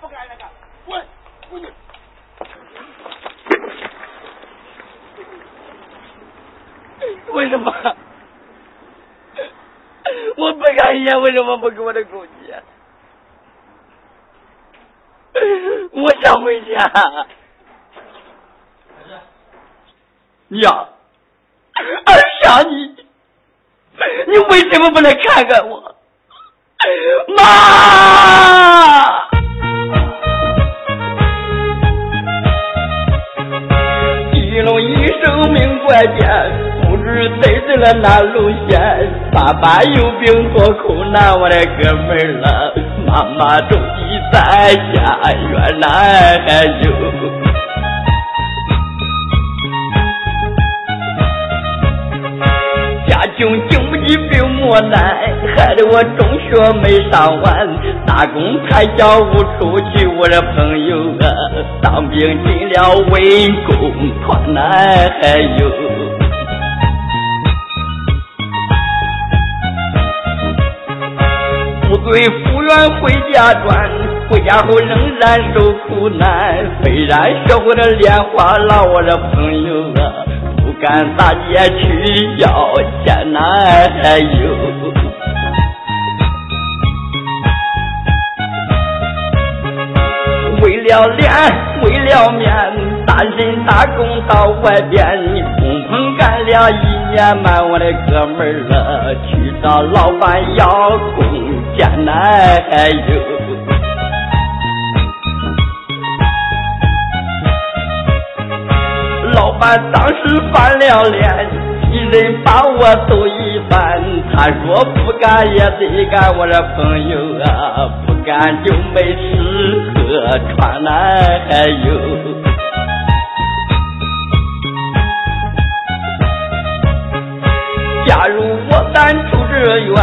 不干那个，滚，滚！为什么？我不干烟，为什么不给我的工钱？我想回家。娘，儿想你，你为什么不来看看我？妈！不知。得罪了哪路线，爸爸有病多苦难，我的哥们儿了，妈妈种地在家，园来还有穷经不起病磨难，害得我中学没上完，打工开销无处去，我的朋友啊，当兵进了文工团，还有。部队复员回家转，回家后仍然受苦难。虽然学会了莲花老，我的朋友啊，不敢大街去要钱呐。还有，为了脸，为了面，单身打工到外边。碰干了一年半，我的哥们儿了，去找老板要工钱呐，还有，当时翻了脸，一人把我揍一番，他说不干也得干，我的朋友啊，不干就没吃喝穿呐，还有。假如我敢出这院，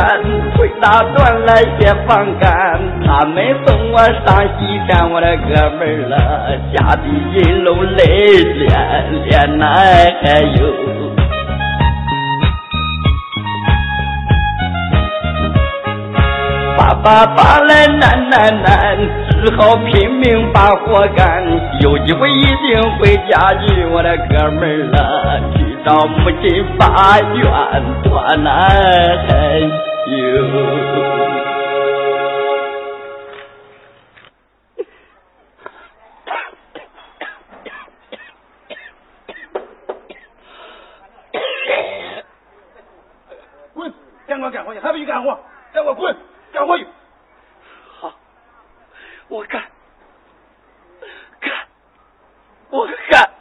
打断了些房杆。他们送我上西山，我的哥们儿了，家的人流泪连连呐，还有爸爸爸来难难难，只好拼命把活干。有机会一定回家去，我的哥们儿了。去找母亲发冤断还有，滚！赶快干活去，还不去干活？赶快滚！干活去！好，我干，干，我干。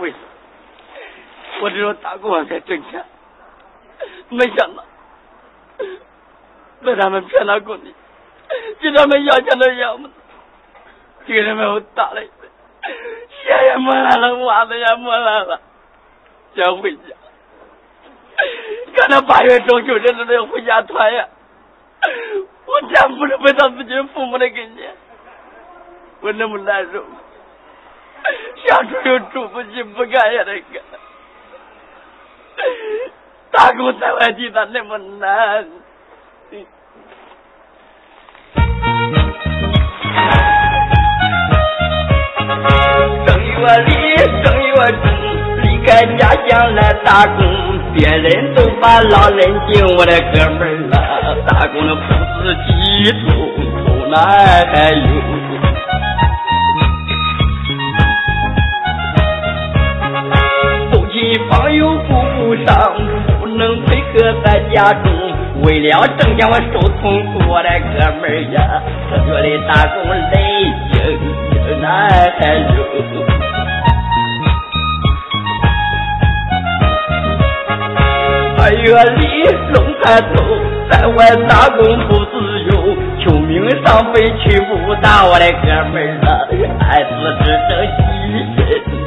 为我只有打工才挣钱，没想到被他们骗到工地，给他们要钱都要不到，精神被我打了一顿，鞋也磨烂了，袜子也磨烂了，想回家。看到八月中秋节都要回家团圆，我真不能回到自己父母的跟前，我那么难受。想住又住不起，不干也得干。打工在外地咋那么难？正月里，正月中，离开家乡来打工，别人都把老人敬，我的哥们儿了，打工的不自己偷偷来还有。方又顾不上，哥在家中。为了挣钱，我受痛苦，我的哥们儿呀，这月里打工累精精难还有。二月里龙抬头，在外打工不自由，求命上飞去不到，我的哥们儿啊，爱子只剩一身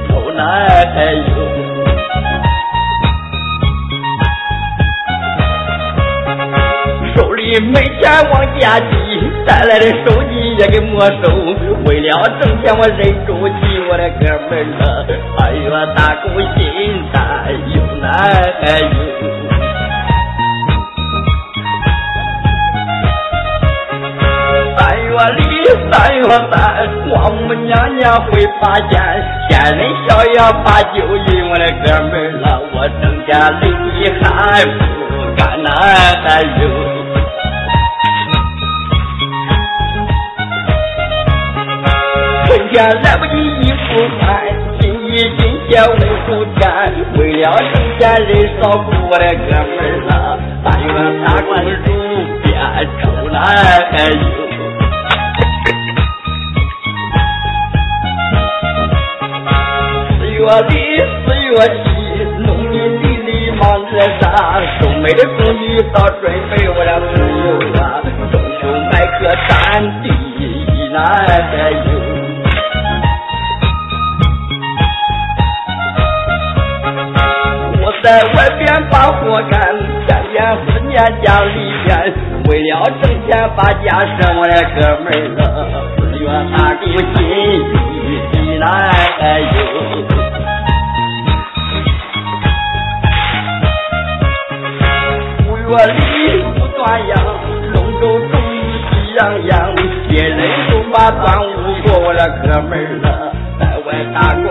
头难还没钱往家寄，带来的手机也给没收。为了挣钱，我忍住气，我的哥们儿了。哎呦，打工心态有难有。三月里，三月三，我母娘娘会发现，仙人笑也把酒饮，我的哥们儿了，我挣钱厉害不干难天来不及衣服穿，心一心血为苦干，为了挣钱人少苦，我的哥们儿了，但愿打工如变愁难有。四月里，四月七，农民地里忙着啥？收麦的工具早准备，我的朋友啊，中秋麦克占地一难有。在外边把活干，天天思念家里边，为了挣钱把家生，我的哥们儿了，四月打工心里难有。五月里不断阳，龙舟终于喜洋洋，别人都把端午过，我的哥们儿了，在外打工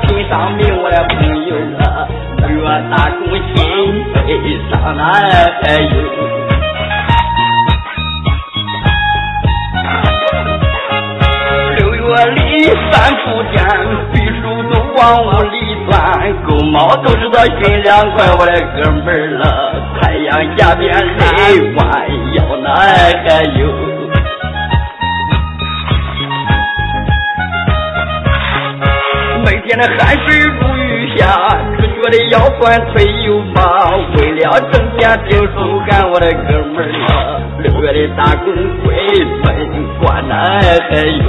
拼上命，我的朋友啊，越打工心悲伤难有。六月里三伏天，避暑都往屋里钻，狗猫都知道心凉快，我的哥们儿了，太阳下边累弯腰难有。那汗水如雨下，只觉得腰酸腿又麻。为了挣钱顶手干，我的哥们儿啊，六月的打工鬼门关难还有。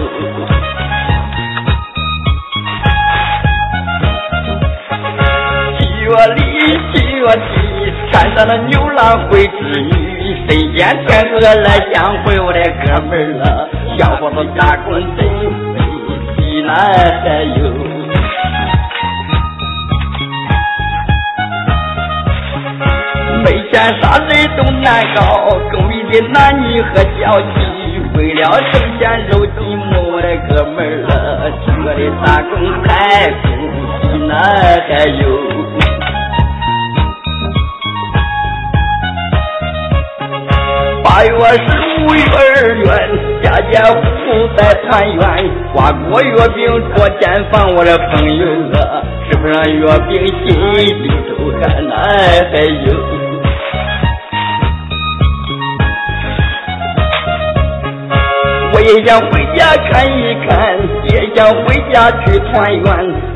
七月里，七月七，山上的牛郎会织女，身兼天鹅来相会，我的哥们儿啊，小伙子打工真费心难还有。没钱啥人都难搞，更比的男女和交际。为了挣钱肉寂寞，我的哥们儿了，我的打工太苦心难还有。八月十五月儿圆，家家户户在团圆，瓜果月饼桌间放，我的朋友啊，吃不上月饼心里头还难还有。也想回家看一看，也想回家去团圆。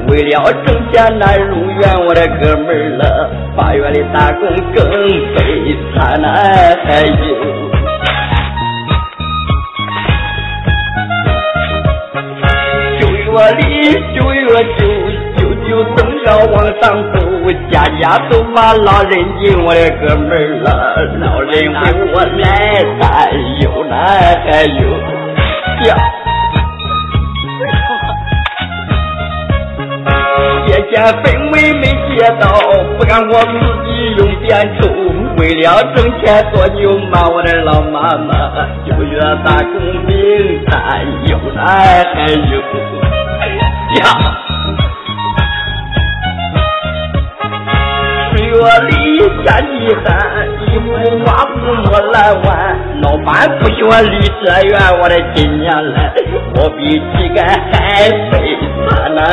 为了挣钱难如愿，我的哥们儿了，八月里打工更悲惨还有。九月里，九月九，九九灯要往上走，家家都把老人敬，我的哥们儿了，老人为我来担忧难还有。呀！借钱分文没借到，不敢我自己用点抽。为了挣钱做牛马，我的老妈妈九月打工兵担忧难还有呀！月里天气寒，衣服袜布莫烂完。老板不喜欢离这远，我的亲娘来，我比乞丐还悲惨难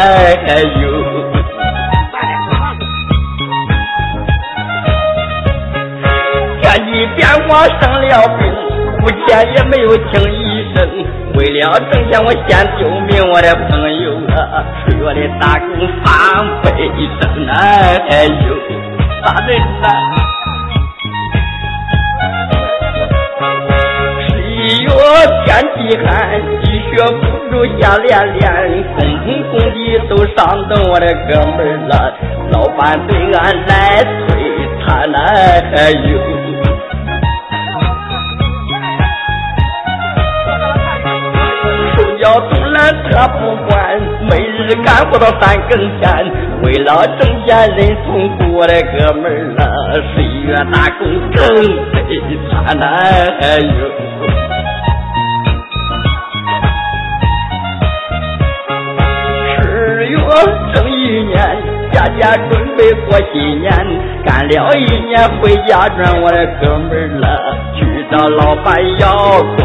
还有。天气变化生了病，目前也没有请医生。为了挣钱，我先救命，我的朋友啊，水月的打工放悲声难还有，咋的呢？月天地寒，积雪不住下连连，工棚工地都上等我的哥们儿了，老板对俺来催他来哟。要东南他不管，每日干活到三更天，为了挣钱人痛苦，我的哥们儿了，岁月打工更悲惨呐哟。家准备过新年，干了一年回家转，我的哥们儿了，去找老板要工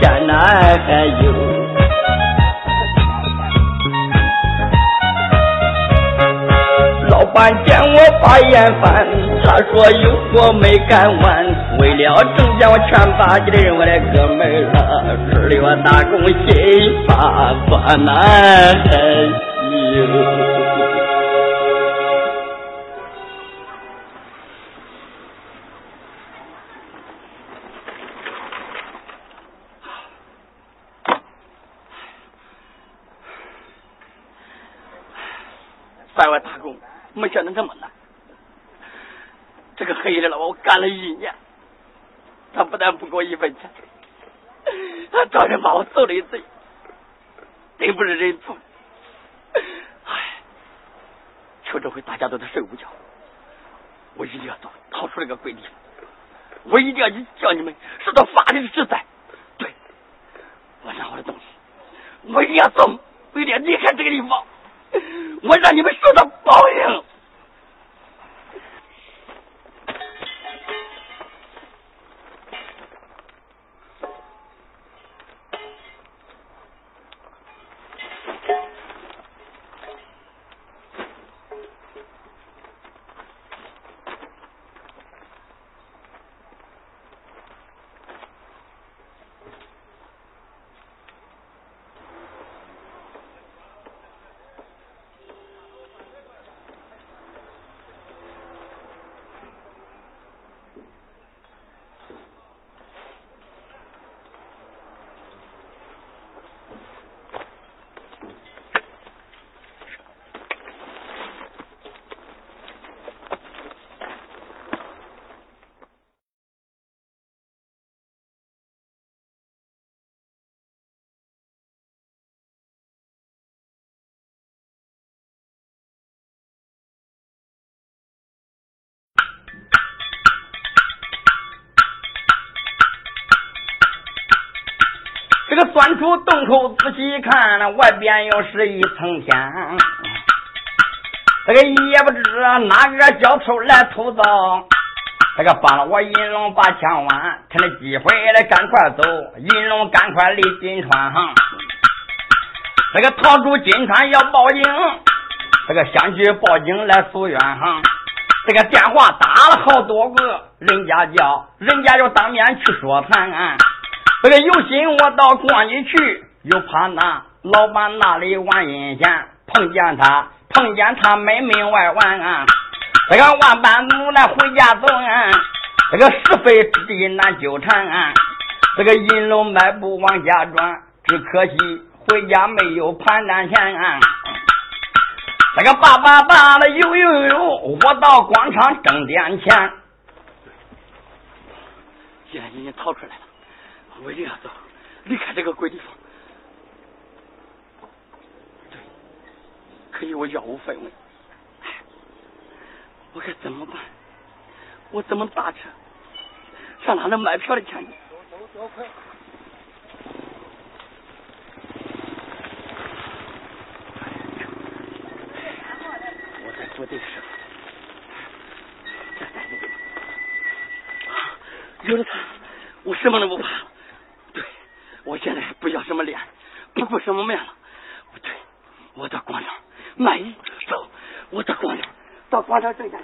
钱呐哟。见我把眼翻，他说有活没干完，为了挣钱我全把你的人我的哥们儿了，日里我打工心发酸呐，哟。在没想到这么难，这个黑的了，我干了一年，他不但不给我一分钱，他照样把我揍了一顿，真不是人畜。唉，求这回大家都在睡午觉，我一定要走，逃出那个鬼地方，我一定要去叫你们受到法律的制裁。对，我拿我的东西，我一定要走，我一定要离开这个地方。我让你们受到报应。这个钻出洞口仔细看，那外边又是一层天。这个也不知哪个小偷来偷盗，这个帮了我银龙把枪弯，趁着机会来赶快走，银龙赶快离金川哈。这个逃出金川要报警，这个先去报警来诉冤。哈，这个电话打了好多个，人家叫人家要当面去说谈。这个有心我到关里去，又怕那老板那里玩阴险，碰见他，碰见他门门外玩啊！这个万般无奈回家走啊！这个是非之地难纠缠啊！这个银龙迈步往家转，只可惜回家没有盘缠钱啊！这个爸爸爸的呦呦呦，我到广场挣点钱。既然已经逃出来了。我一定要走，离开这个鬼地方。对，可以我腰无分文，我该怎么办？我怎么打车？上哪能买票的钱呢？我在做这个事。有了他，我什么都不怕。我现在不要什么脸，不顾什么面了。我对，我到广场满意，走，我到广场，到广场挣钱。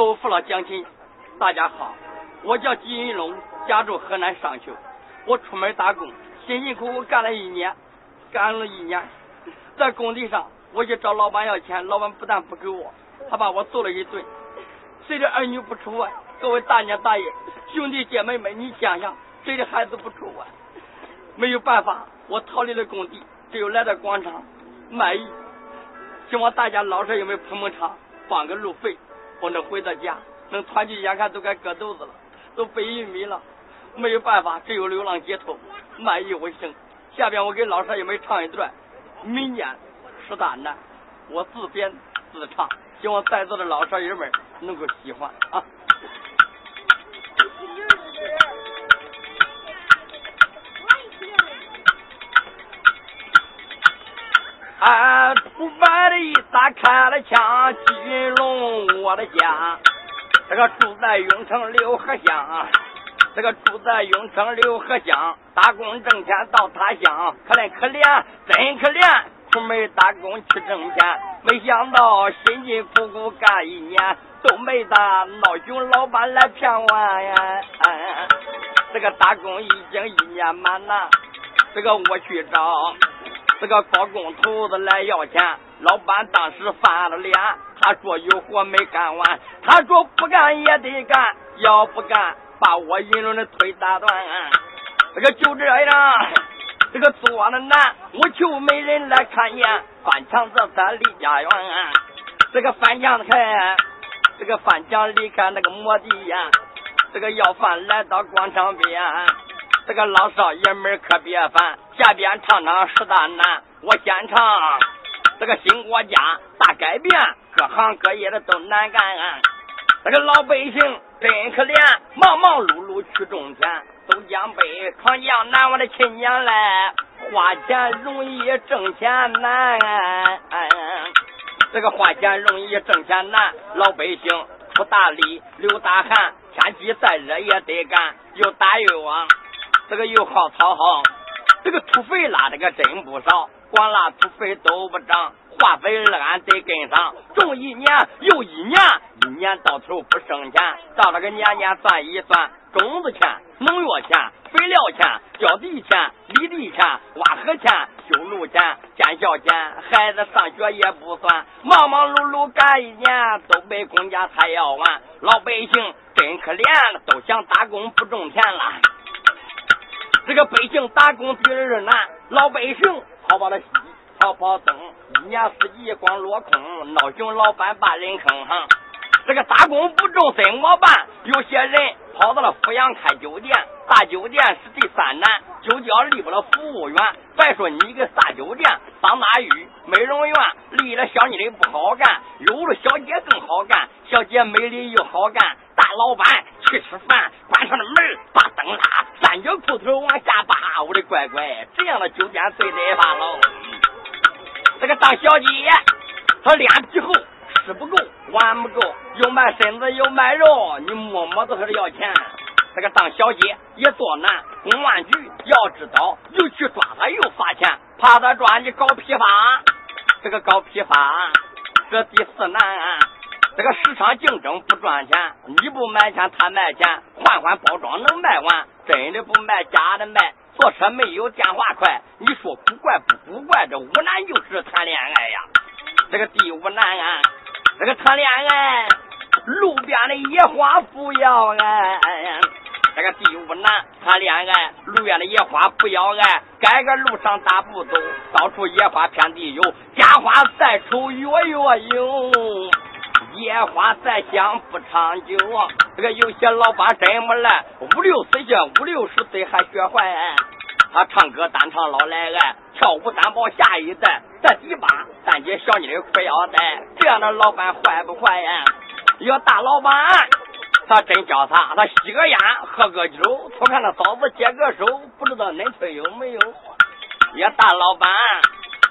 各位父老乡亲，大家好，我叫金云龙，家住河南商丘。我出门打工，辛辛苦苦干了一年，干了一年，在工地上，我去找老板要钱，老板不但不给我，还把我揍了一顿。谁的儿女不出外？各位大娘大爷、兄弟姐妹们，你想想，谁的孩子不出外？没有办法，我逃离了工地，只有来到广场卖艺。希望大家老少爷们捧捧场，帮个路费。我能回到家，能团聚，眼看都该割肚子了，都背玉米了，没有办法，只有流浪街头，卖艺为生。下边我给老少爷们唱一段《民间十大难》，我自编自唱，希望在座的老少爷们能够喜欢啊。啊！土白的一打开了枪，金龙我的家，这个住在永城六合乡，这个住在永城六合乡，打工挣钱到他乡，可怜可怜真可怜，出门打工去挣钱，没想到辛辛苦苦干一年都没打，闹熊老板来骗我呀！这个打工已经一年满了，这个我去找。这个高工头子来要钱，老板当时翻了脸，他说有活没干完，他说不干也得干，要不干把我引龙的腿打断。这个就这样，这个做的难，我求没人来看见，翻墙这才离家园。这个翻墙开，这个翻墙离开那个摩地呀，这个要饭来到广场边。这个老少爷们可别烦，下边唱唱十大难，我先唱。这个新国家大改变，各行各业的都难干。这个老百姓真可怜，忙忙碌碌去种田，都江北闯江南，我的亲娘嘞，花钱容易挣钱难。这个花钱容易挣钱难，老百姓出大力流大汗，天气再热也得干，又打又往。这个又好草好，这个土肥拉的个真不少，光拉土肥都不涨，化肥俺得跟上，种一年又一年，一年到头不剩钱，到了个年年算一算，种子钱、农药钱、肥料钱、浇地钱、犁地钱、挖河钱、修路钱、建校钱，孩子上学也不算，忙忙碌碌干一年，都被公家才要完，老百姓真可怜，都想打工不种田了。这个百姓打工第二难，老百姓跑跑的西，跑跑东，一年四季光落空，闹熊老板把人坑哈。这个打工不中怎么办？有些人跑到了阜阳开酒店，大酒店是第三难，酒窖立不了服务员。别说你一个大酒店，桑拿浴、美容院立了小妮的不好干，有了小姐更好干，小姐美丽又好干。大老板去吃饭，关上了门，把灯拉，三角裤头往下扒，我的乖乖，这样的酒店最得怕喽。这个当小姐，她脸皮厚，吃不够，玩不够，又卖身子又卖肉，你摸摸都是要钱。这个当小姐也多难，公安局要知道，又去抓他又罚钱，怕他抓你搞批发，这个搞批发，这第四难。这个市场竞争不赚钱，你不卖钱他卖钱，换换包装能卖完，真的不卖假的卖。坐车没有电话快，你说古怪不古怪？这五难就是谈恋爱呀。这个第五难啊，这个谈恋爱，路边的野花不要爱。这个第五难谈恋爱，路边的野花不要爱。改个路上大步走，到处野花遍地有，家花再丑月月有。野花再香不长久啊，这个有些老板真不赖，五六十岁五六十岁还学坏。他唱歌单唱老来爱，跳舞单抱下一代，在迪吧单接小妮的裤腰带，这样的老板坏不坏呀？要大老板，他真叫他，他吸个烟，喝个酒，偷看他嫂子接个手，不知道恁村有没有？要大老板。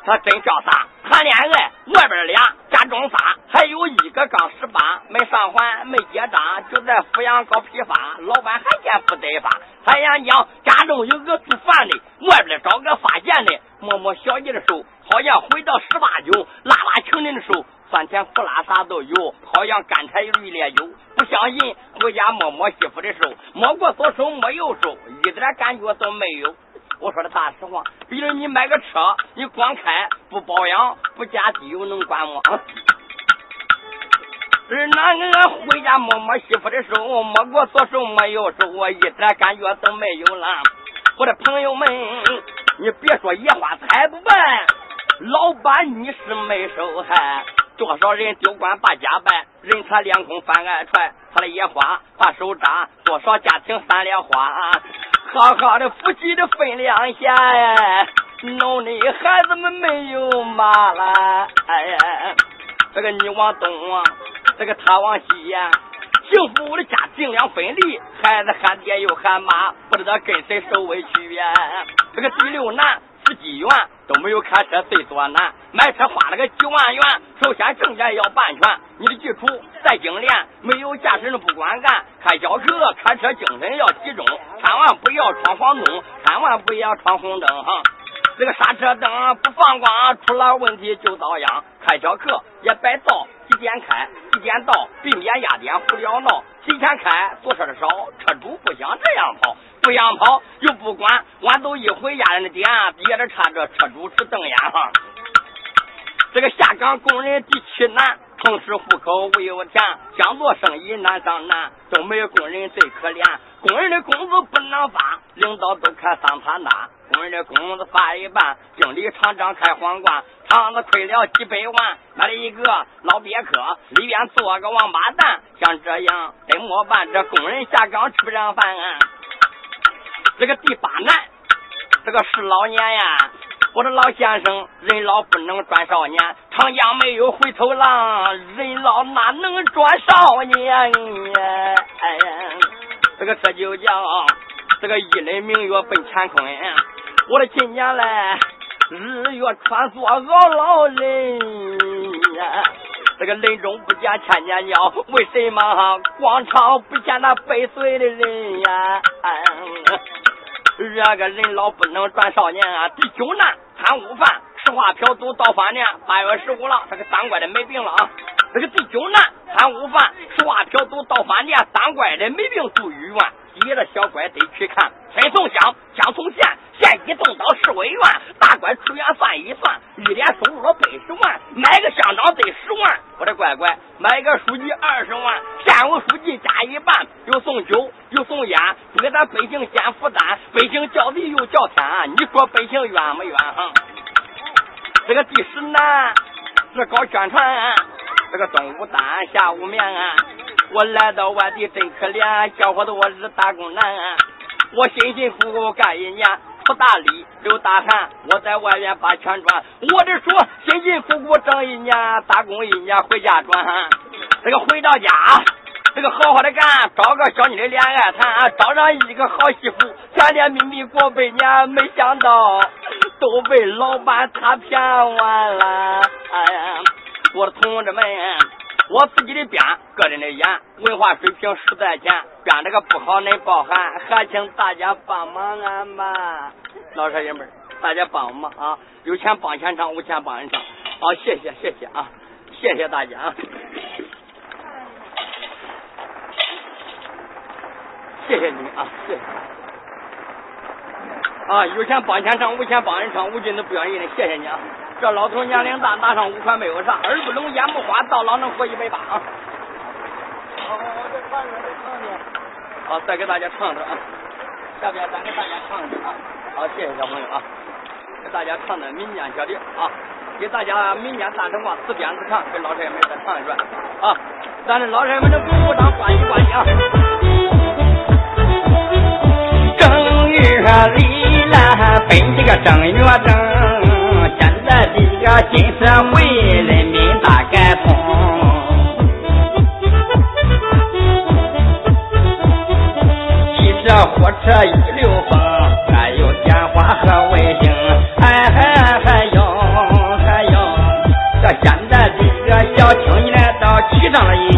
他真叫洒？谈恋爱，外边俩，家中仨，还有一个刚十八，没上环，没结账，就在阜阳搞批发。老板还嫌不得发，还想讲家中有个做饭的，外边找个发件的，摸摸小姨的手，好像回到十八九，拉拉情人的手，酸甜苦辣啥都有，好像干柴绿烈酒。不相信，回家摸摸媳妇的手，摸过左手摸右手，一点感觉都没有。我说的大实话，比如你买个车，你光开不保养不加机油能管吗？是那个回家摸摸媳妇的手，摸过左手摸右手，我一点感觉都没有了。我的朋友们，你别说野花采不败，老板你是没收还。多少人丢官把家败，人财两空翻爱揣，他的野花把手扎，多少家庭三连花。好好的夫妻的分两下呀，弄得孩子们没有妈了。哎呀，这个你往东啊。这个他往西呀，幸福的家尽量分离，孩子喊爹又喊妈，不知道跟谁受委屈呀。这个第六难，司机员都没有开车最多难，买车花了个几万元，首先证件要办全，你的基础再精炼，没有驾驶证不管干。开小车开车精神要集中，千万不要闯黄灯，千万不要闯红灯哈。这个刹车灯不放光，出了问题就遭殃。开小客也别造。几点开，几点到，避免压点胡聊闹。提前开，坐车的少，车主不想这样跑，不想跑又不管，俺都一回压人的点，憋着差这车主是瞪眼哈。这个下岗工人第七难，城市户口未有田，想做生意难上难，东北工人最可怜，工人的工资不能发，领导都看桑塔纳，工人的工资发一半，经理厂长开皇冠。厂子亏了几百万，买了一个老别克，里边坐个王八蛋。像这样怎么办？这工人下岗吃不上饭啊。这个第八难，这个是老年呀。我的老先生，人老不能转少年，长江没有回头浪，人老哪能转少年？哎呀，这个这就叫这个一人明月奔乾坤。我的今年嘞。日月穿梭熬老人呀，这个人中不见千年鸟，为什么广场不见那百岁的人呀？这个人老不能转少年啊！第九难贪污犯，吃花嫖赌到饭店。八月十五了，这个当官的没病了啊！那个第九难贪污犯，耍嫖赌到饭店，当官的没病住医院。别的小官得去看，村从乡，中午单下午面。我来到外地真可怜，小伙子我是打工男，我辛辛苦苦干一年，出大力流大汗，我在外面把钱赚。我这说辛辛苦苦挣一年，打工一年回家赚。这个回到家，这个好好的干，找个小妮的恋爱谈，找上一个好媳妇，甜甜蜜蜜过百年，没想到都被老板他骗完了。哎呀，我的同志们。我自己的编，个人的演，文化水平实在浅，编这个不好恁包涵，还请大家帮忙俺吧，老少爷们大家帮忙啊！有钱帮钱唱，无钱帮人唱，好，谢谢谢谢啊，谢谢大家啊，谢谢你们啊，谢谢啊，有钱帮钱唱，无钱帮人唱，无尽的不愿意的，谢谢你啊。这老头年龄大，拿上五块没有啥，耳不聋眼不花，到老能活一百八啊！好，我再唱一段，再唱一好，再给大家唱一段啊！下边咱给大家唱一段啊！好，谢谢小朋友啊！给大家唱的民间小调啊！给大家民间大神话自编自唱，给老少爷们再唱一段啊！咱这老少爷们的鼓鼓掌，欢喜欢喜啊！正月里来奔这个正月正。现在的这个新社会，人民大改通。汽车、火车一流风，还有电话和卫星，还还还有还有，这现在这个小青年都骑上了一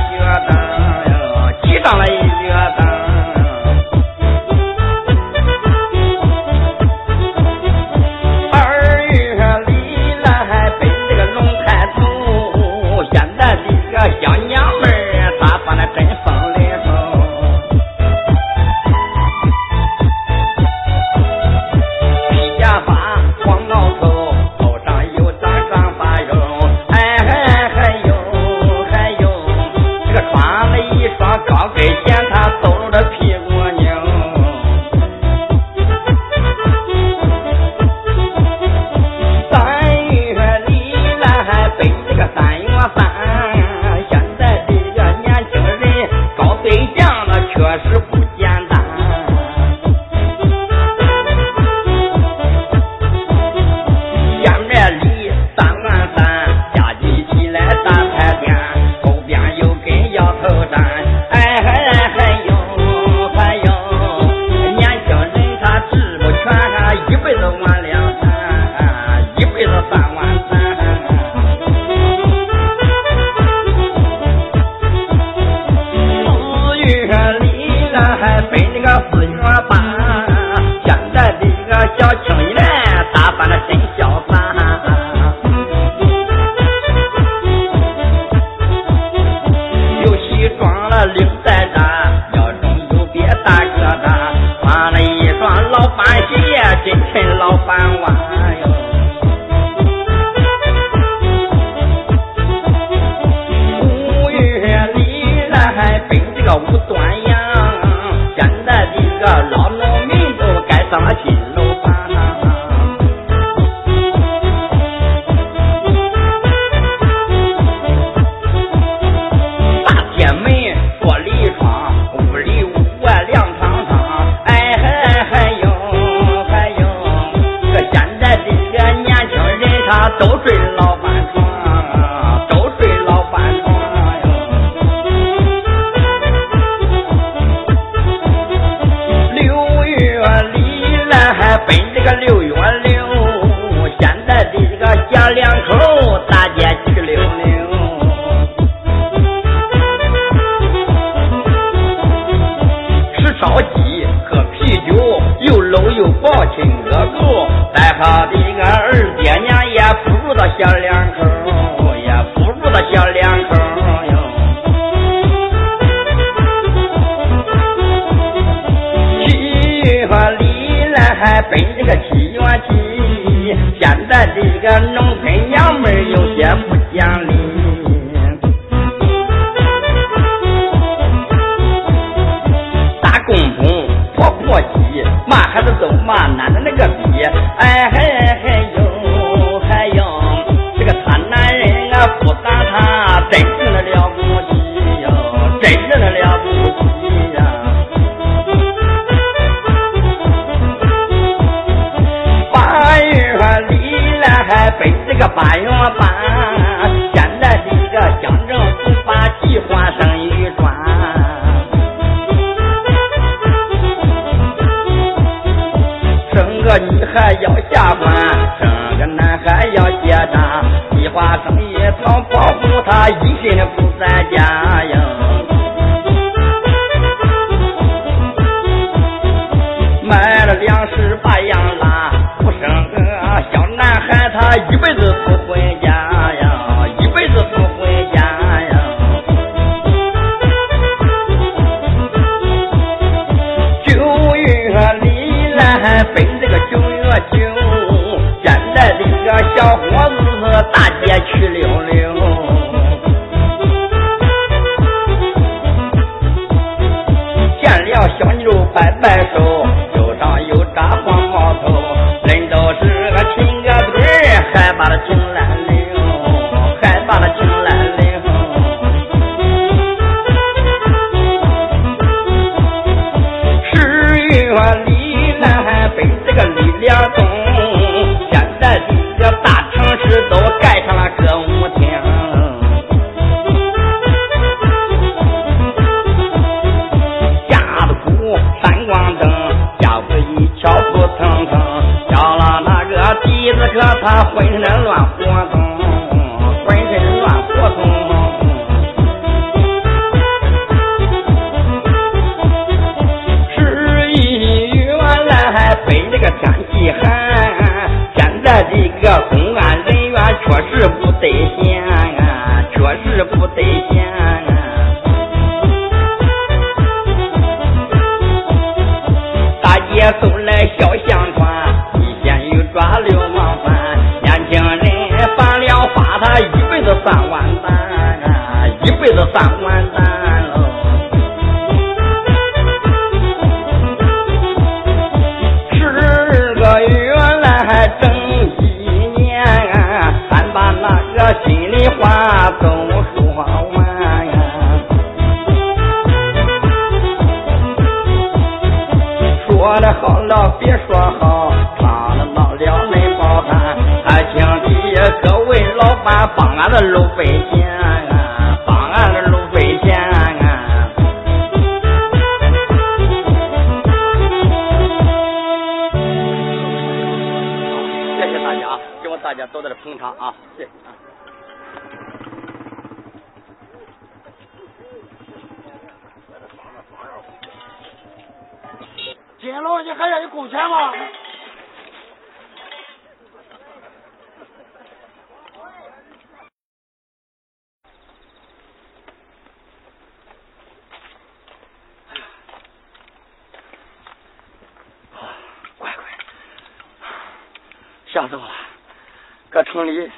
城里，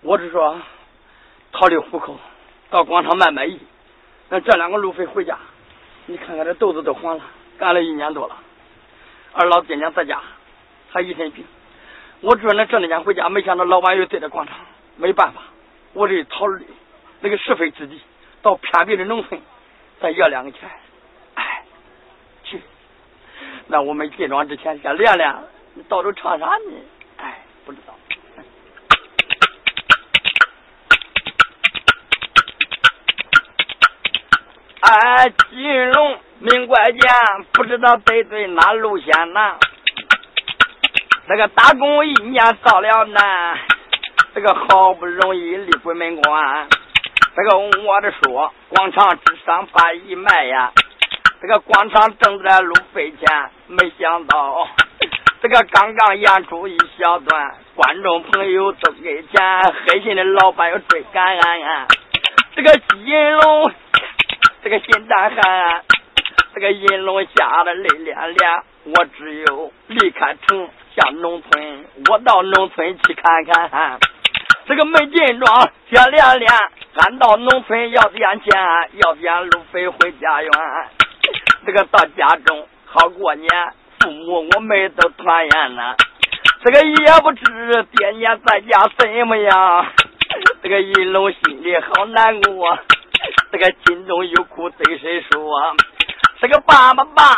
我是说逃离虎口，到广场卖卖艺，那这两个路费回家，你看看这豆子都黄了，干了一年多了。二老爹娘在家，还一身病。我准能挣点钱回家，没想到老板又对着广场，没办法，我得逃离那个是非之地，到偏僻的农村再要两个钱。哎，去，那我们进庄之前先练练，你到时候唱啥呢？哎，不知道。哎，金龙命怪贱，不知道得罪哪路线呐？这个打工一年遭了难，这个好不容易立鬼门关，这个我的说广场之上把一卖呀，这个广场正在路费钱，没想到这个刚刚演出一小段，观众朋友都给钱，黑心的老板又追赶俺，这个金龙。这个心胆寒，这个银龙吓得泪涟涟，我只有离开城下农村，我到农村去看看。这个没进庄接连连，俺到农村要点钱，要点路费回家园。这个到家中好过年，父母我们都团圆呐。这个也不知爹娘在家怎么样，这个银龙心里好难过。这个心中有苦对谁说？这个爸爸爸，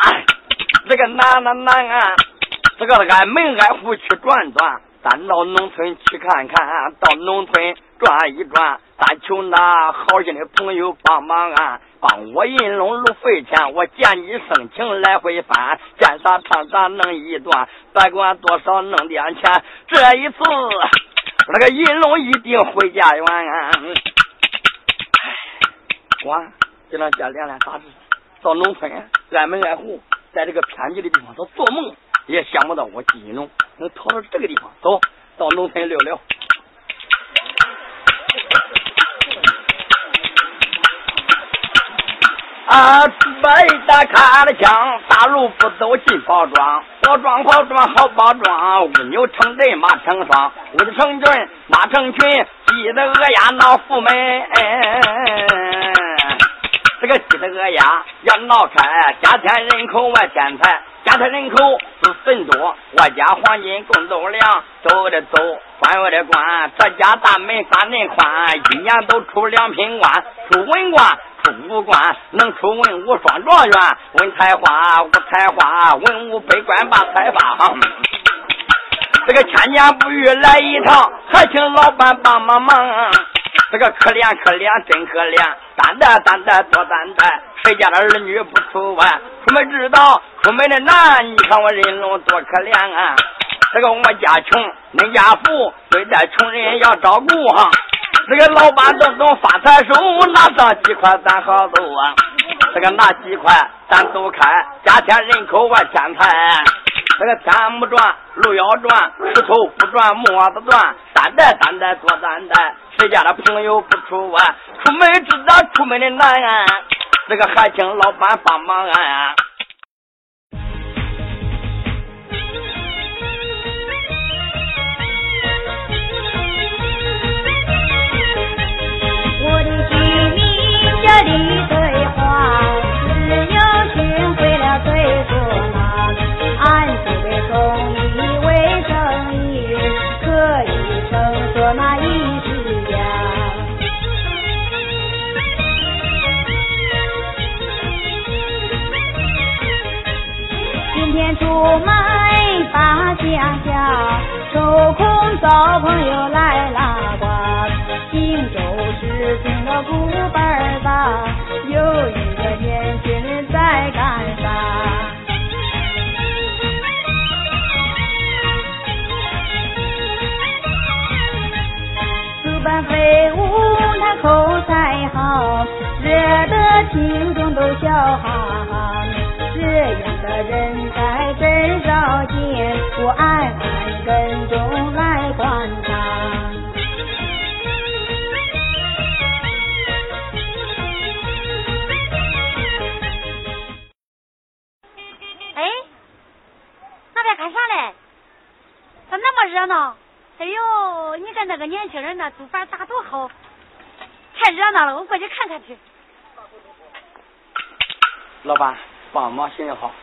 这个男男男啊，这个挨门挨户去转转，咱到农村去看看，到农村转一转，咱求那好心的朋友帮忙啊，帮我银龙路费钱，我见你生情来回翻，见啥唱啥弄一段，别管多少弄点钱，这一次那个银龙一定回家园。我就让家练练啥子，到农村挨门挨户，在这个偏僻的地方，他做梦也想不到我金龙能逃到这个地方。走到农村溜溜。啊，白大开了枪，大路不走进包装，好装好装好包装，五牛成对马成双，五牛成群马成群，鸡的鹅鸭闹福门。这个鸡的鹅鸭要闹开，家添人口外添财，家添人口是分多，我家黄金共斗粮，走的走，关我的关，这家大门大恁宽，一年都出两品官，出文官。出武官能出文武双状元，文才华武才华，文武百官把财发。这个千年不遇来一趟，还请老板帮帮忙。这个可怜可怜真可怜，担待担待多担待，谁家的儿女不出外？出门知道出门的难，你看我人龙多可怜啊！这个我家穷，恁家富，对待穷人要照顾哈。这个老板动动发财手，拿上几块咱好走啊！这个拿几块咱走开，家添人口万千财。这个天不转路要转，石头不转磨子转，担待担待多担待。谁家的朋友不出外，出门知道出门的难。这个还请老板帮忙啊！那一只羊。今天出门把家乡，抽空找朋友来笑哈哈。这样的人才真少见，我暗暗跟踪来观察。哎，那边干啥嘞？咋那么热闹？哎呦，你看那个年轻人那竹板打多好，太热闹了，我过去看看去。老板，帮忙行行好。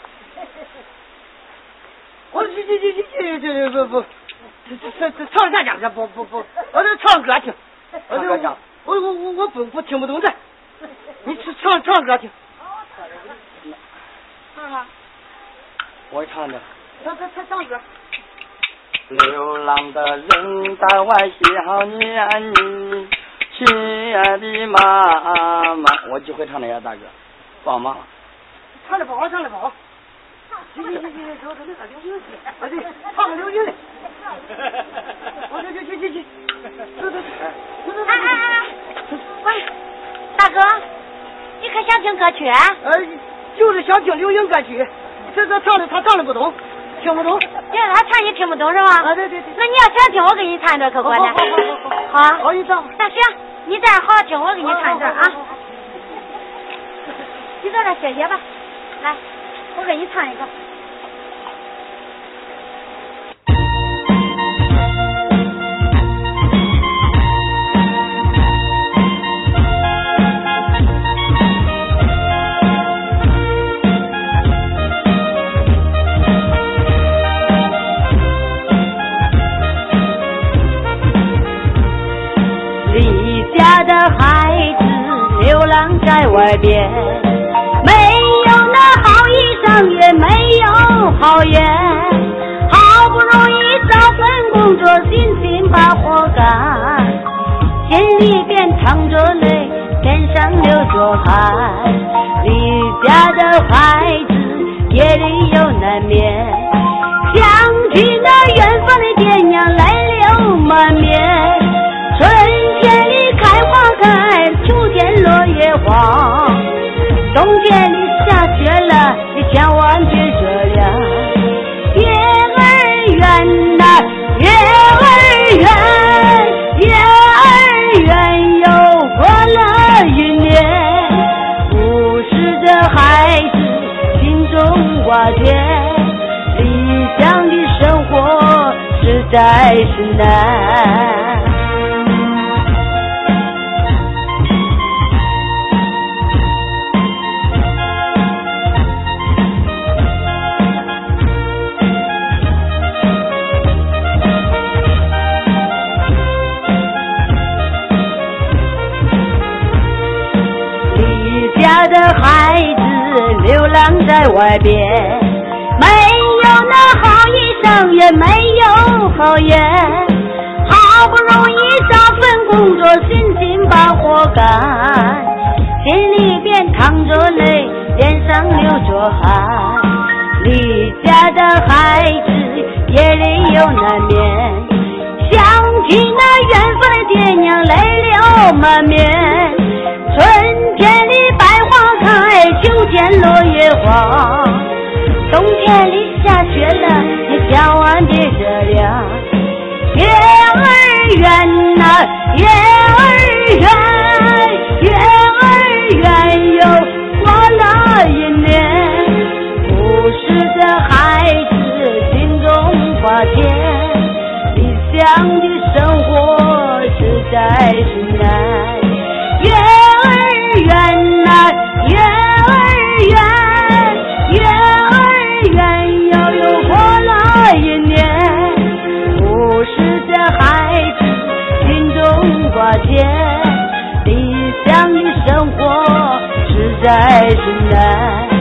去去去去去去不不，这这唱啥家不不不，我这唱歌听。唱歌听。我我我我不不听不懂这，你唱唱歌听。唱啥？我唱的。唱唱唱唱歌。流浪的人在外想念你，亲爱的妈妈。我就会唱那个大歌，帮忙。唱的不好，唱的不好。行行行行行，走走那个流行去，啊对，唱个流行的。我去去去去去，走走走。哎哎哎，喂，大哥，你可想听歌曲？呃，就是想听流行歌曲，这这唱的他唱的不懂。听不懂，因为他唱你听不懂是吧？啊对对对。那你要想听，我给你唱一段可管的。好好好好。好，你唱。那行，你在这好好听，我给你唱一段啊。你在这歇歇吧，来，我给你唱一个。在外边，没有那好也没有好言，好不容易找份工作，辛勤把活干，心里边淌着泪，脸上流着汗，离家的孩子夜里又难眠，想起那远方的爹娘，泪流满面。春天里开花开，秋天落叶黄，冬天里理想的生活实在是难。在外边，没有那好衣裳，也没有好烟，好不容易找份工作，辛辛把活干，心里边淌着泪，脸上流着汗，离家的孩子夜里又难眠，想起那远方的爹娘，泪流满面，春冬天里下雪了，你千万别着凉。月儿圆呐，月儿圆，月儿圆又过了一年。不是这孩子心中挂牵，理想的生活实在是难。在是难。